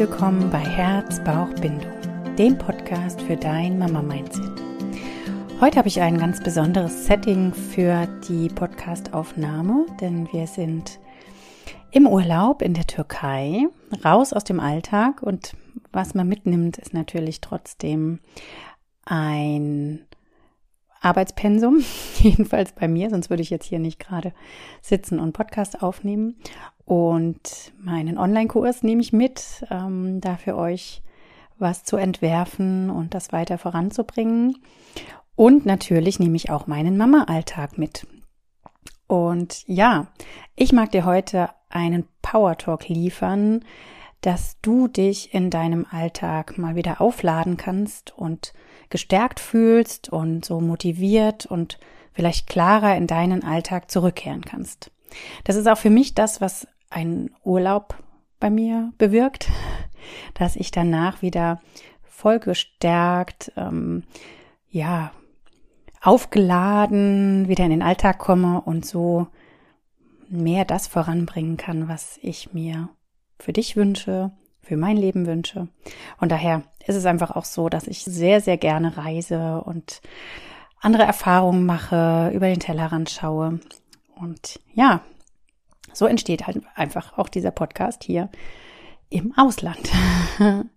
Willkommen bei Herz, Bauch, Bindung, dem Podcast für dein Mama-Mindset. Heute habe ich ein ganz besonderes Setting für die Podcast-Aufnahme, denn wir sind im Urlaub in der Türkei, raus aus dem Alltag und was man mitnimmt, ist natürlich trotzdem ein Arbeitspensum, jedenfalls bei mir, sonst würde ich jetzt hier nicht gerade sitzen und Podcast aufnehmen. Und meinen Online-Kurs nehme ich mit, ähm, da für euch was zu entwerfen und das weiter voranzubringen. Und natürlich nehme ich auch meinen Mama-Alltag mit. Und ja, ich mag dir heute einen Power Talk liefern, dass du dich in deinem Alltag mal wieder aufladen kannst und gestärkt fühlst und so motiviert und vielleicht klarer in deinen Alltag zurückkehren kannst. Das ist auch für mich das, was ein Urlaub bei mir bewirkt, dass ich danach wieder voll gestärkt, ähm, ja, aufgeladen wieder in den Alltag komme und so mehr das voranbringen kann, was ich mir für dich wünsche, für mein Leben wünsche. Und daher ist es einfach auch so, dass ich sehr, sehr gerne reise und andere Erfahrungen mache, über den Tellerrand schaue. Und ja, so entsteht halt einfach auch dieser Podcast hier im Ausland.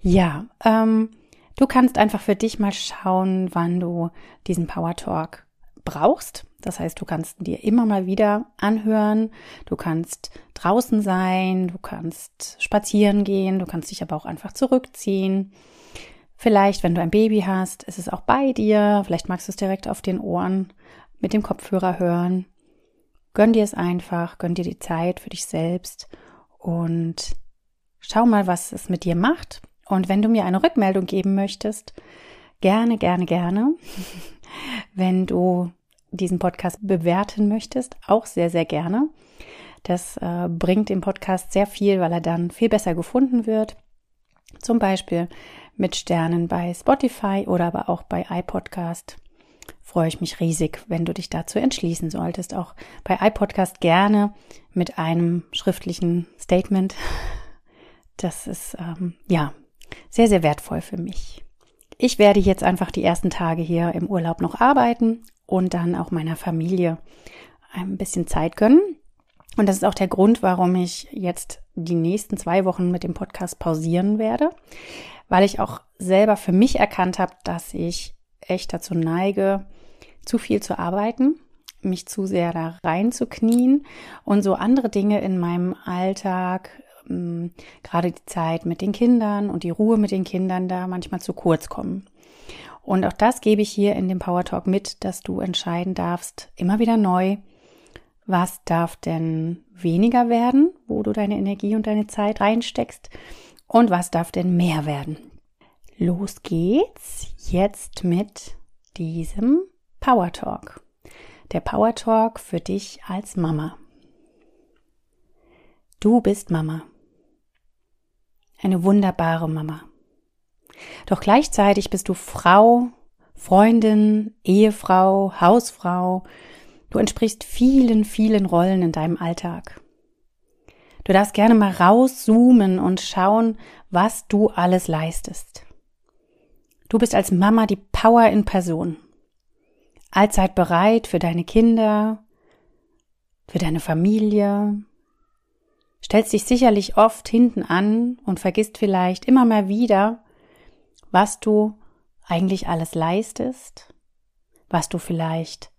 ja, ähm, du kannst einfach für dich mal schauen, wann du diesen Power Talk brauchst. Das heißt, du kannst dir immer mal wieder anhören, du kannst draußen sein, du kannst spazieren gehen, du kannst dich aber auch einfach zurückziehen. Vielleicht, wenn du ein Baby hast, ist es auch bei dir, vielleicht magst du es direkt auf den Ohren mit dem Kopfhörer hören. Gönn dir es einfach, gönn dir die Zeit für dich selbst und schau mal, was es mit dir macht. Und wenn du mir eine Rückmeldung geben möchtest, gerne, gerne, gerne. wenn du diesen Podcast bewerten möchtest, auch sehr, sehr gerne. Das äh, bringt dem Podcast sehr viel, weil er dann viel besser gefunden wird. Zum Beispiel mit Sternen bei Spotify oder aber auch bei iPodcast. Freue ich mich riesig, wenn du dich dazu entschließen solltest. Auch bei iPodcast gerne mit einem schriftlichen Statement. Das ist ähm, ja sehr, sehr wertvoll für mich. Ich werde jetzt einfach die ersten Tage hier im Urlaub noch arbeiten und dann auch meiner Familie ein bisschen Zeit gönnen. Und das ist auch der Grund, warum ich jetzt die nächsten zwei Wochen mit dem Podcast pausieren werde, weil ich auch selber für mich erkannt habe, dass ich echt dazu neige, zu viel zu arbeiten, mich zu sehr da reinzuknien und so andere Dinge in meinem Alltag, ähm, gerade die Zeit mit den Kindern und die Ruhe mit den Kindern da manchmal zu kurz kommen. Und auch das gebe ich hier in dem Power Talk mit, dass du entscheiden darfst, immer wieder neu, was darf denn weniger werden, wo du deine Energie und deine Zeit reinsteckst und was darf denn mehr werden. Los geht's jetzt mit diesem Power Talk. Der Power Talk für dich als Mama. Du bist Mama. Eine wunderbare Mama. Doch gleichzeitig bist du Frau, Freundin, Ehefrau, Hausfrau. Du entsprichst vielen, vielen Rollen in deinem Alltag. Du darfst gerne mal rauszoomen und schauen, was du alles leistest. Du bist als Mama die Power in Person. Allzeit bereit für deine Kinder, für deine Familie, stellst dich sicherlich oft hinten an und vergisst vielleicht immer mal wieder, was du eigentlich alles leistest, was du vielleicht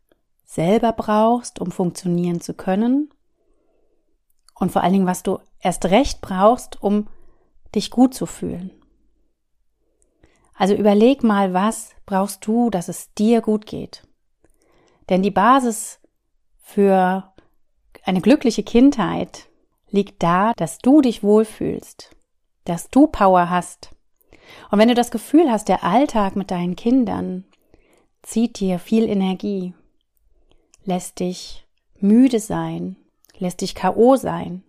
selber brauchst, um funktionieren zu können und vor allen Dingen, was du erst recht brauchst, um dich gut zu fühlen. Also überleg mal, was brauchst du, dass es dir gut geht. Denn die Basis für eine glückliche Kindheit liegt da, dass du dich wohlfühlst, dass du Power hast, und wenn du das Gefühl hast, der Alltag mit deinen Kindern zieht dir viel Energie, lässt dich müde sein, lässt dich KO sein,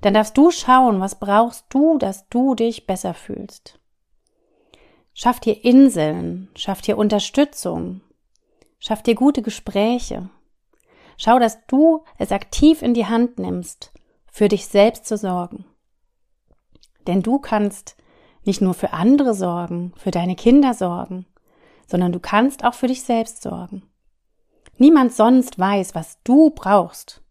dann darfst du schauen, was brauchst du, dass du dich besser fühlst. Schaff dir Inseln, schaff dir Unterstützung, schaff dir gute Gespräche. Schau, dass du es aktiv in die Hand nimmst, für dich selbst zu sorgen. Denn du kannst nicht nur für andere sorgen, für deine Kinder sorgen, sondern du kannst auch für dich selbst sorgen. Niemand sonst weiß, was du brauchst.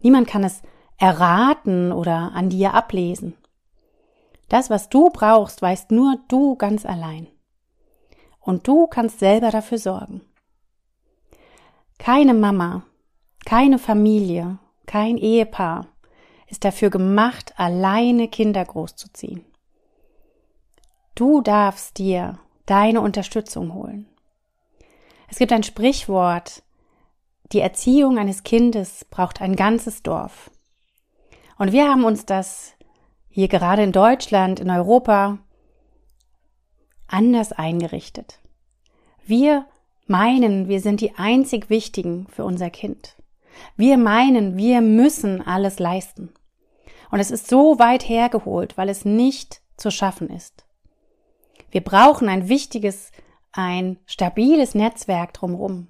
Niemand kann es erraten oder an dir ablesen. Das, was du brauchst, weißt nur du ganz allein. Und du kannst selber dafür sorgen. Keine Mama, keine Familie, kein Ehepaar ist dafür gemacht, alleine Kinder großzuziehen. Du darfst dir deine Unterstützung holen. Es gibt ein Sprichwort, die Erziehung eines Kindes braucht ein ganzes Dorf. Und wir haben uns das hier gerade in Deutschland, in Europa anders eingerichtet. Wir meinen, wir sind die einzig Wichtigen für unser Kind. Wir meinen, wir müssen alles leisten. Und es ist so weit hergeholt, weil es nicht zu schaffen ist. Wir brauchen ein wichtiges, ein stabiles Netzwerk drumherum.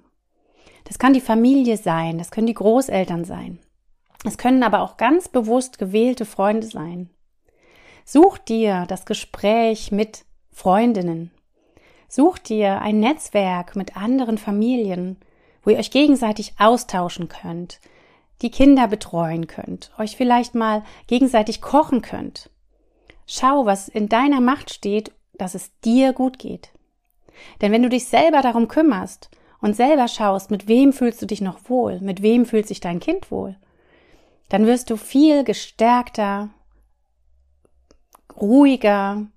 Das kann die Familie sein, das können die Großeltern sein. Es können aber auch ganz bewusst gewählte Freunde sein. Such dir das Gespräch mit Freundinnen. Such dir ein Netzwerk mit anderen Familien, wo ihr euch gegenseitig austauschen könnt, die Kinder betreuen könnt, euch vielleicht mal gegenseitig kochen könnt. Schau, was in deiner Macht steht, dass es dir gut geht. Denn wenn du dich selber darum kümmerst und selber schaust, mit wem fühlst du dich noch wohl, mit wem fühlt sich dein Kind wohl, dann wirst du viel gestärkter, ruhiger,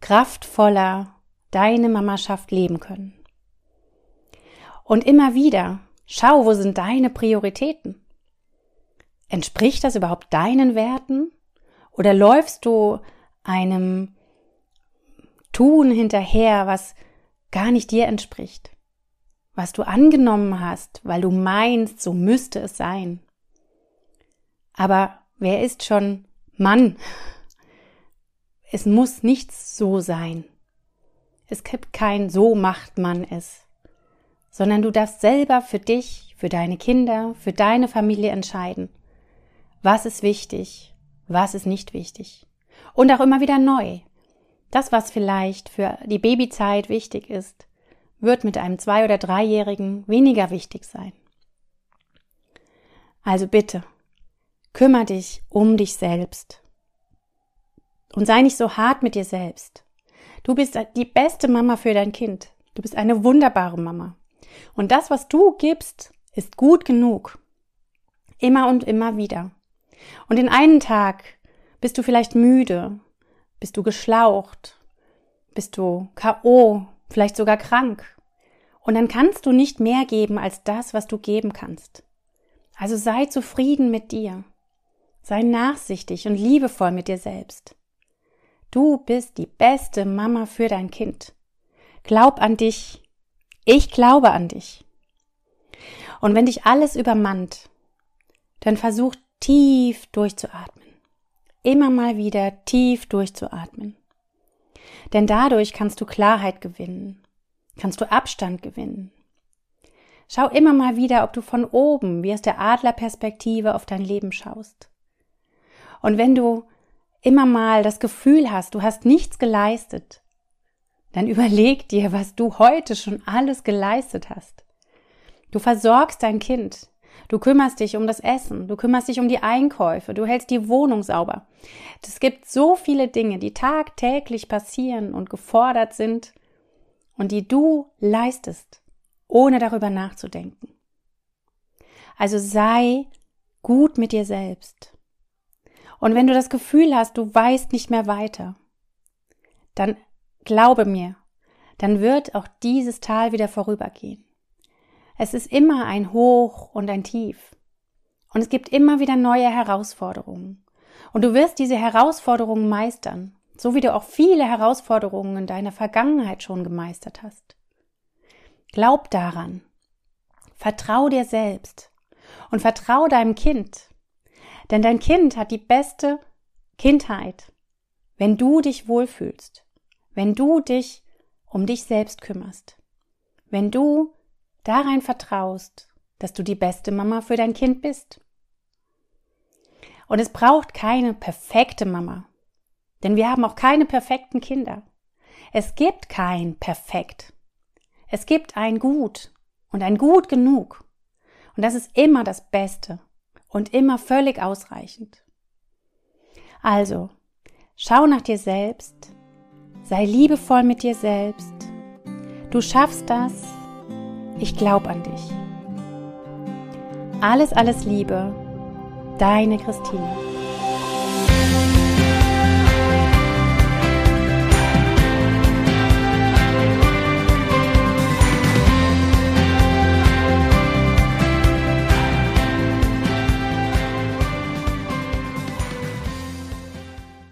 kraftvoller deine Mamaschaft leben können. Und immer wieder, schau, wo sind deine Prioritäten? Entspricht das überhaupt deinen Werten? Oder läufst du einem Tun hinterher, was gar nicht dir entspricht? was du angenommen hast, weil du meinst, so müsste es sein. Aber wer ist schon Mann? Es muss nichts so sein. Es gibt kein so macht man es, sondern du darfst selber für dich, für deine Kinder, für deine Familie entscheiden. Was ist wichtig, was ist nicht wichtig. Und auch immer wieder neu. Das, was vielleicht für die Babyzeit wichtig ist, wird mit einem Zwei- oder Dreijährigen weniger wichtig sein. Also bitte, kümmere dich um dich selbst. Und sei nicht so hart mit dir selbst. Du bist die beste Mama für dein Kind. Du bist eine wunderbare Mama. Und das, was du gibst, ist gut genug. Immer und immer wieder. Und in einen Tag bist du vielleicht müde, bist du geschlaucht, bist du K.O., vielleicht sogar krank. Und dann kannst du nicht mehr geben als das, was du geben kannst. Also sei zufrieden mit dir. Sei nachsichtig und liebevoll mit dir selbst. Du bist die beste Mama für dein Kind. Glaub an dich. Ich glaube an dich. Und wenn dich alles übermannt, dann versuch tief durchzuatmen. Immer mal wieder tief durchzuatmen. Denn dadurch kannst du Klarheit gewinnen kannst du Abstand gewinnen. Schau immer mal wieder, ob du von oben, wie aus der Adlerperspektive, auf dein Leben schaust. Und wenn du immer mal das Gefühl hast, du hast nichts geleistet, dann überleg dir, was du heute schon alles geleistet hast. Du versorgst dein Kind, du kümmerst dich um das Essen, du kümmerst dich um die Einkäufe, du hältst die Wohnung sauber. Es gibt so viele Dinge, die tagtäglich passieren und gefordert sind, und die du leistest, ohne darüber nachzudenken. Also sei gut mit dir selbst. Und wenn du das Gefühl hast, du weißt nicht mehr weiter, dann glaube mir, dann wird auch dieses Tal wieder vorübergehen. Es ist immer ein Hoch und ein Tief. Und es gibt immer wieder neue Herausforderungen. Und du wirst diese Herausforderungen meistern so wie du auch viele Herausforderungen in deiner Vergangenheit schon gemeistert hast. Glaub daran. Vertrau dir selbst und vertrau deinem Kind. Denn dein Kind hat die beste Kindheit, wenn du dich wohlfühlst, wenn du dich um dich selbst kümmerst, wenn du darein vertraust, dass du die beste Mama für dein Kind bist. Und es braucht keine perfekte Mama. Denn wir haben auch keine perfekten Kinder. Es gibt kein Perfekt. Es gibt ein Gut und ein Gut genug. Und das ist immer das Beste und immer völlig ausreichend. Also, schau nach dir selbst, sei liebevoll mit dir selbst. Du schaffst das. Ich glaube an dich. Alles, alles Liebe. Deine Christine.